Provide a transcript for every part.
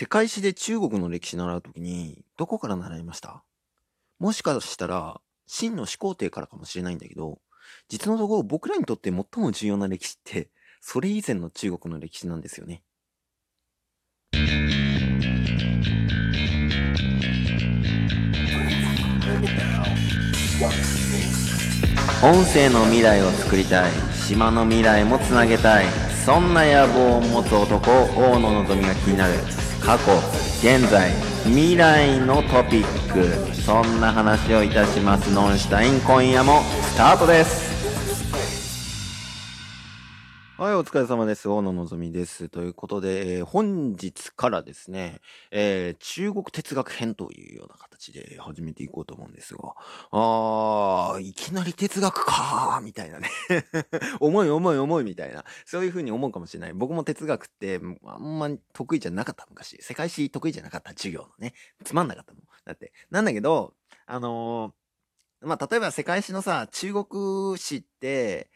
世界史で中国の歴史習うときに、どこから習いました？もしかしたら、秦の始皇帝からかもしれないんだけど、実のところ僕らにとって最も重要な歴史って、それ以前の中国の歴史なんですよね。音声の未来を作りたい島の未来もつなげたいそんな野望を持つ男大野のぞみが気になる過去現在未来のトピック。そんな話をいたします。ノンシュタイン今夜もスタートです。はい、お疲れ様です。大野のぞみです。ということで、えー、本日からですね、えー、中国哲学編というような形で始めていこうと思うんですが、あー、いきなり哲学かーみたいなね。重い重い重いみたいな。そういう風に思うかもしれない。僕も哲学って、あんま得意じゃなかった昔。世界史得意じゃなかった授業のね。つまんなかったもん。だって。なんだけど、あのー、まあ、例えば世界史のさ、中国史って、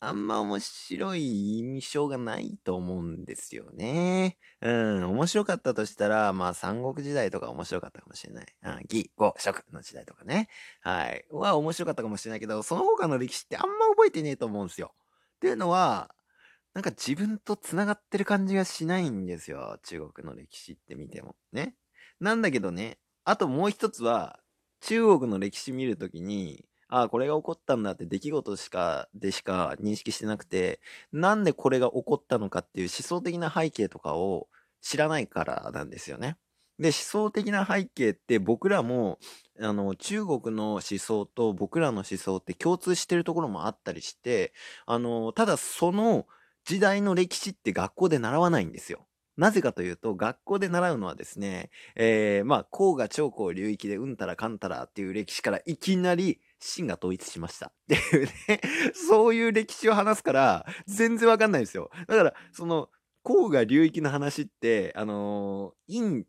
あんま面白い印象がないと思うんですよね。うん、面白かったとしたら、まあ三国時代とか面白かったかもしれない。うん、義、語、食の時代とかね。はい。は面白かったかもしれないけど、その他の歴史ってあんま覚えてねえと思うんですよ。っていうのは、なんか自分と繋がってる感じがしないんですよ。中国の歴史って見ても。ね。なんだけどね、あともう一つは、中国の歴史見るときに、ああ、これが起こったんだって出来事しか、でしか認識してなくて、なんでこれが起こったのかっていう思想的な背景とかを知らないからなんですよね。で、思想的な背景って僕らも、あの、中国の思想と僕らの思想って共通してるところもあったりして、あの、ただその時代の歴史って学校で習わないんですよ。なぜかというと、学校で習うのはですね、えー、まあ、黄河長江流域でうんたらかんたらっていう歴史からいきなり秦が統一しましたっていうねそういう歴史を話すから、全然わかんないですよ。だから、その、黄河流域の話って、あのー、陰、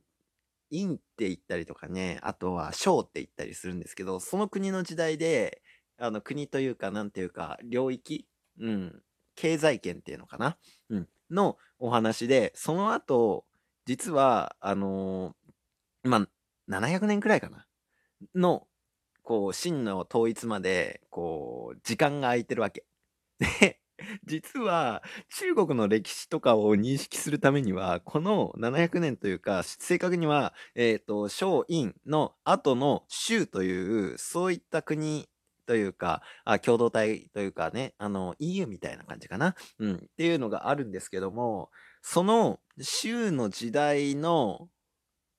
陰って言ったりとかね、あとは小って言ったりするんですけど、その国の時代で、あの、国というか、なんていうか、領域、うん、経済圏っていうのかな、うん、のお話で、その後、実は、あのー、ま、700年くらいかな、のこう、真の統一まで、こう、時間が空いてるわけ。で、実は中国の歴史とかを認識するためには、この700年というか、正確には、えっ、ー、と、小院の後の州という、そういった国というか、あ共同体というかね、あの、EU みたいな感じかな。うん。っていうのがあるんですけども、その州の時代の、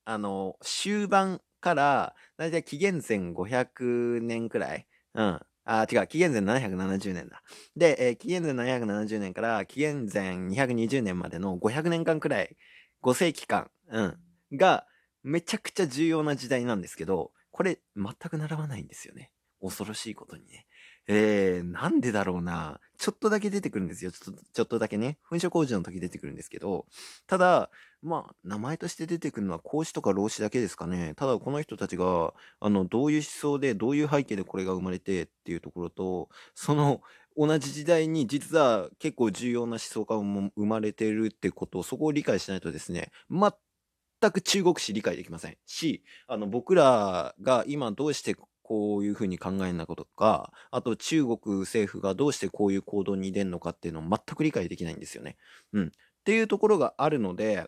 あの、終盤から、大体紀元前500年くらい。うん。あ、違う、紀元前770年だ。で、えー、紀元前770年から紀元前220年までの500年間くらい、5世紀間、うん、が、めちゃくちゃ重要な時代なんですけど、これ、全く並ばないんですよね。恐ろしいことにね。えー、なんでだろうな。ちょっとだけ出てくるんですよ。ちょっと、ちょっとだけね。噴射工事の時出てくるんですけど、ただ、まあ、名前として出てくるのは孔子とか老子だけですかね。ただ、この人たちが、あの、どういう思想で、どういう背景でこれが生まれてっていうところと、その、同じ時代に実は結構重要な思想家も生まれてるってことを、そこを理解しないとですね、全く中国史理解できませんし、あの、僕らが今どうしてこういうふうに考えなことか、あと中国政府がどうしてこういう行動に出るのかっていうのを全く理解できないんですよね。うん。っていうところがあるので、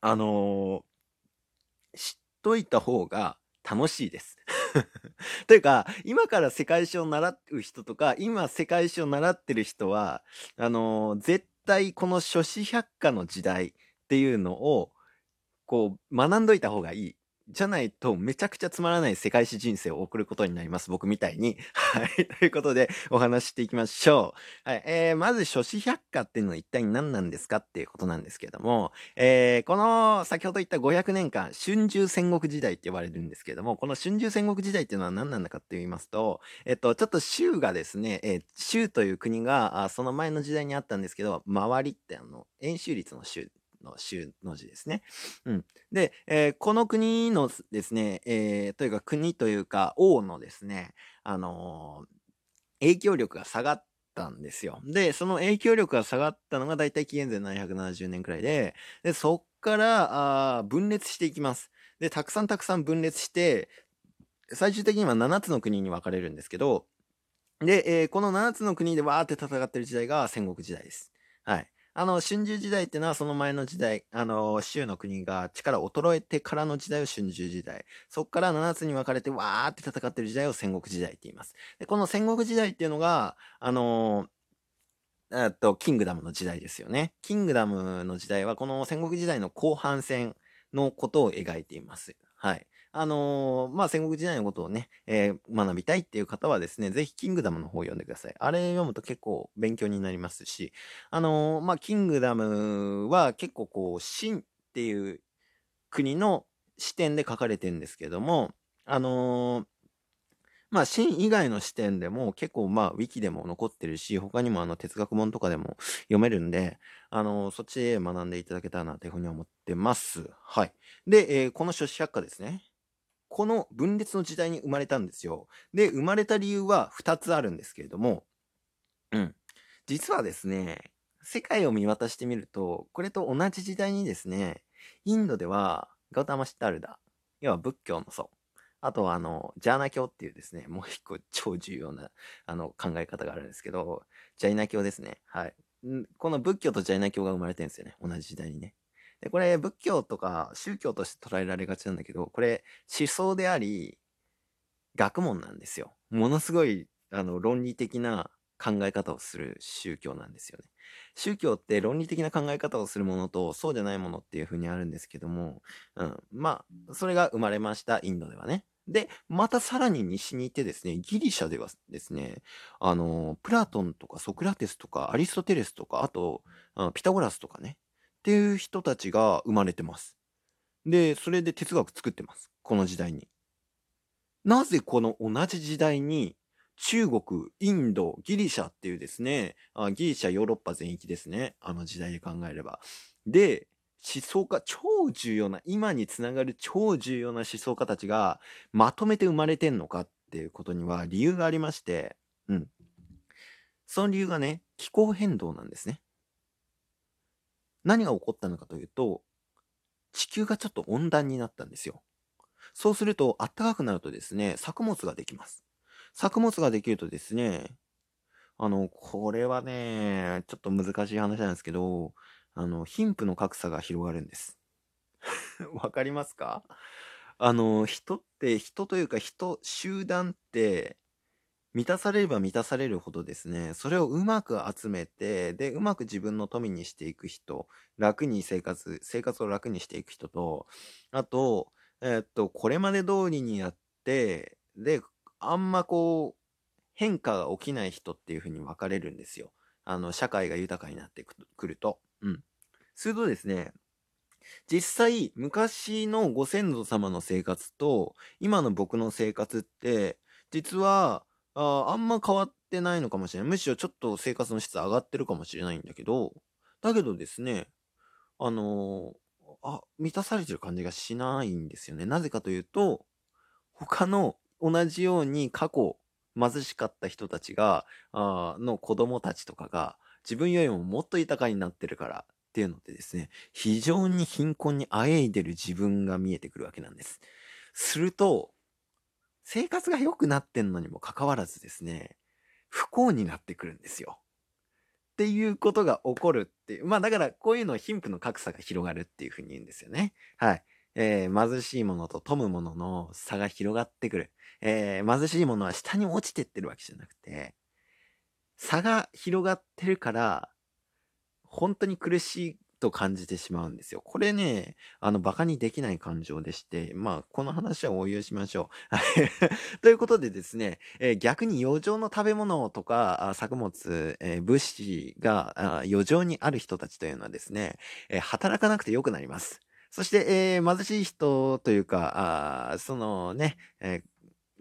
あのー、知っといた方が楽しいです。というか、今から世界史を習う人とか、今世界史を習ってる人は、あのー、絶対この諸子百科の時代っていうのを、こう、学んどいた方がいい。じゃないと、めちゃくちゃつまらない世界史人生を送ることになります。僕みたいに。はい。ということで、お話ししていきましょう。はい。えー、まず、諸子百科っていうのは一体何なんですかっていうことなんですけども、えー、この、先ほど言った500年間、春秋戦国時代って呼ばれるんですけども、この春秋戦国時代っていうのは何なんだかって言いますと、えっと、ちょっと州がですね、えー、州という国が、あその前の時代にあったんですけど、周りってあの、円周率の州の州の字ですね。うん。で、えー、この国のですね、えー、というか国というか王のですね、あのー、影響力が下がったんですよ。で、その影響力が下がったのが大体紀元前770年くらいで、で、そっからあ分裂していきます。で、たくさんたくさん分裂して、最終的には7つの国に分かれるんですけど、で、えー、この7つの国でわーって戦ってる時代が戦国時代です。はい。あの、春秋時代っていうのはその前の時代、あの、州の国が力を衰えてからの時代を春秋時代。そっから7つに分かれてわーって戦ってる時代を戦国時代って言います。で、この戦国時代っていうのが、あのえっと、キングダムの時代ですよね。キングダムの時代はこの戦国時代の後半戦のことを描いています。はい。あのー、まあ、戦国時代のことをね、えー、学びたいっていう方はですね、ぜひキングダムの方を読んでください。あれ読むと結構勉強になりますし、あのー、まあ、キングダムは結構こう、秦っていう国の視点で書かれてるんですけども、あのまあ、秦以外の視点でも結構まあ、ウィキでも残ってるし、他にもあの哲学本とかでも読めるんで、あの、そっちで学んでいただけたらなというふうに思ってます。はい。で、えー、この書子百科ですね。この分裂の時代に生まれたんですよ。で、生まれた理由は2つあるんですけれども、うん。実はですね、世界を見渡してみると、これと同じ時代にですね、インドではガウタマシタルダ、要は仏教の祖、あとはあの、ジャーナ教っていうですね、もう一個超重要なあの考え方があるんですけど、ジャイナ教ですね。はい。この仏教とジャイナ教が生まれてるんですよね。同じ時代にね。で、これ仏教とか宗教として捉えられがちなんだけど、これ思想であり、学問なんですよ。ものすごい、あの、論理的な考え方をする宗教なんですよね。宗教って論理的な考え方をするものとそうじゃないものっていうふうにあるんですけども、うん。まあ、それが生まれました、インドではね。で、またさらに西に行ってですね、ギリシャではですね、あの、プラトンとかソクラテスとかアリストテレスとか、あと、あピタゴラスとかね、っていう人たちが生まれてます。で、それで哲学作ってます。この時代に。なぜこの同じ時代に中国、インド、ギリシャっていうですね、あギリシャ、ヨーロッパ全域ですね。あの時代で考えれば。で、思想家、超重要な、今につながる超重要な思想家たちがまとめて生まれてんのかっていうことには理由がありまして、うん。その理由がね、気候変動なんですね。何が起こったのかというと、地球がちょっと温暖になったんですよ。そうすると、暖かくなるとですね、作物ができます。作物ができるとですね、あの、これはね、ちょっと難しい話なんですけど、あの、貧富の格差が広がるんです。わかりますか？あの、人って、人というか人、集団って、満たされれば満たされるほどですね、それをうまく集めて、で、うまく自分の富にしていく人、楽に生活、生活を楽にしていく人と、あと、え、っと、これまで通りにやって、で、あんまこう、変化が起きない人っていうふうに分かれるんですよ。あの、社会が豊かになってくると。うん。するとですね、実際、昔のご先祖様の生活と、今の僕の生活って、実は、ああんま変わってないのかもしれない。むしろちょっと生活の質上がってるかもしれないんだけど、だけどですね、あのー、あ、満たされてる感じがしないんですよね。なぜかというと、他の同じように過去貧しかった人たちが、あの子供たちとかが自分よりももっと豊かになってるからっていうのでですね、非常に貧困にあえいでる自分が見えてくるわけなんです。すると、生活が良くなってんのにもかかわらずですね、不幸になってくるんですよ。っていうことが起こるっていう。まあだからこういうのを貧富の格差が広がるっていうふうに言うんですよね。はい。えー、貧しいものと富むものの差が広がってくる。えー、貧しいものは下に落ちてってるわけじゃなくて、差が広がってるから、本当に苦しいと感じてしまうんですよ。これね、あの、馬鹿にできない感情でして、まあ、この話は応用しましょう。ということでですね、えー、逆に余剰の食べ物とか、作物、えー、物資が余剰にある人たちというのはですね、えー、働かなくてよくなります。そして、えー、貧しい人というか、あそのね、えー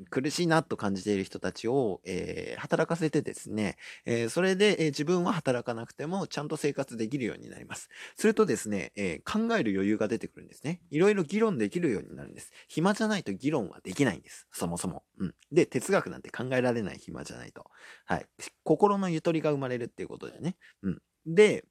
苦しいなと感じている人たちを、えー、働かせてですね、えー、それで、えー、自分は働かなくてもちゃんと生活できるようになります。するとですね、え考える余裕が出てくるんですね。いろいろ議論できるようになるんです。暇じゃないと議論はできないんです。そもそも。うん。で、哲学なんて考えられない暇じゃないと。はい。心のゆとりが生まれるっていうことでね。うん。で、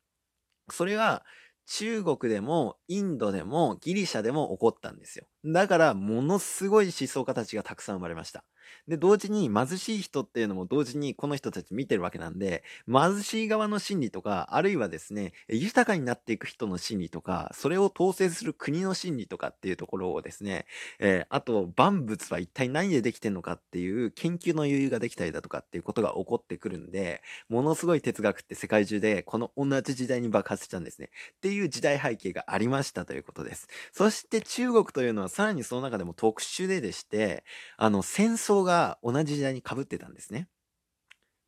それは中国でも、インドでも、ギリシャでも起こったんですよ。だから、ものすごい思想家たちがたくさん生まれました。で、同時に貧しい人っていうのも同時にこの人たち見てるわけなんで、貧しい側の心理とか、あるいはですね、豊かになっていく人の心理とか、それを統制する国の心理とかっていうところをですね、えー、あと、万物は一体何でできてんのかっていう研究の余裕ができたりだとかっていうことが起こってくるんで、ものすごい哲学って世界中でこの同じ時代に爆発したんですね。っていう時代背景がありましたということです。そして中国というのはさらにその中でも特殊ででして、あの、戦争が同じ時代に被ってたんですね。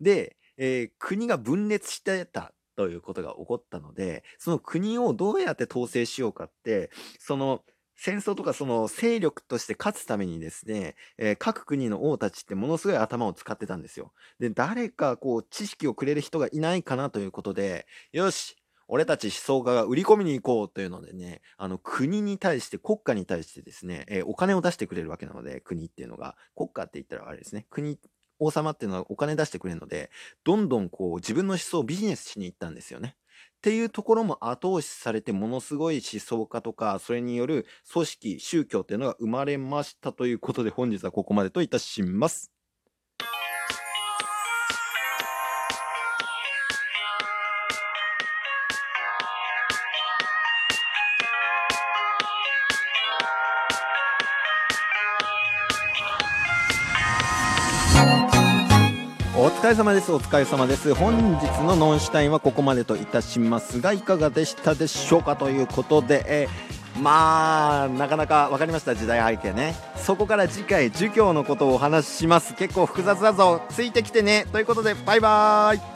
で、えー、国が分裂してたということが起こったので、その国をどうやって統制しようかって、その戦争とかその勢力として勝つためにですね、えー、各国の王たちってものすごい頭を使ってたんですよ。で、誰かこう知識をくれる人がいないかなということで、よし、俺たち思想家が売り込みに行こうというのでね、あの国に対して、国家に対してですね、えー、お金を出してくれるわけなので、国っていうのが、国家って言ったらあれですね、国、王様っていうのはお金出してくれるので、どんどんこう自分の思想をビジネスしに行ったんですよね。っていうところも後押しされてものすごい思想家とかそれによる組織宗教っていうのが生まれましたということで本日はここまでといたします。れ様です。お疲れ様です。本日のノンシュタインはここまでといたしますが、いかがでしたでしょうかということで、えー、まあ、なかなか分かりました、時代背景ね。そこから次回、儒教のことをお話しします。結構複雑だぞ。ついてきてね。ということで、バイバーイ。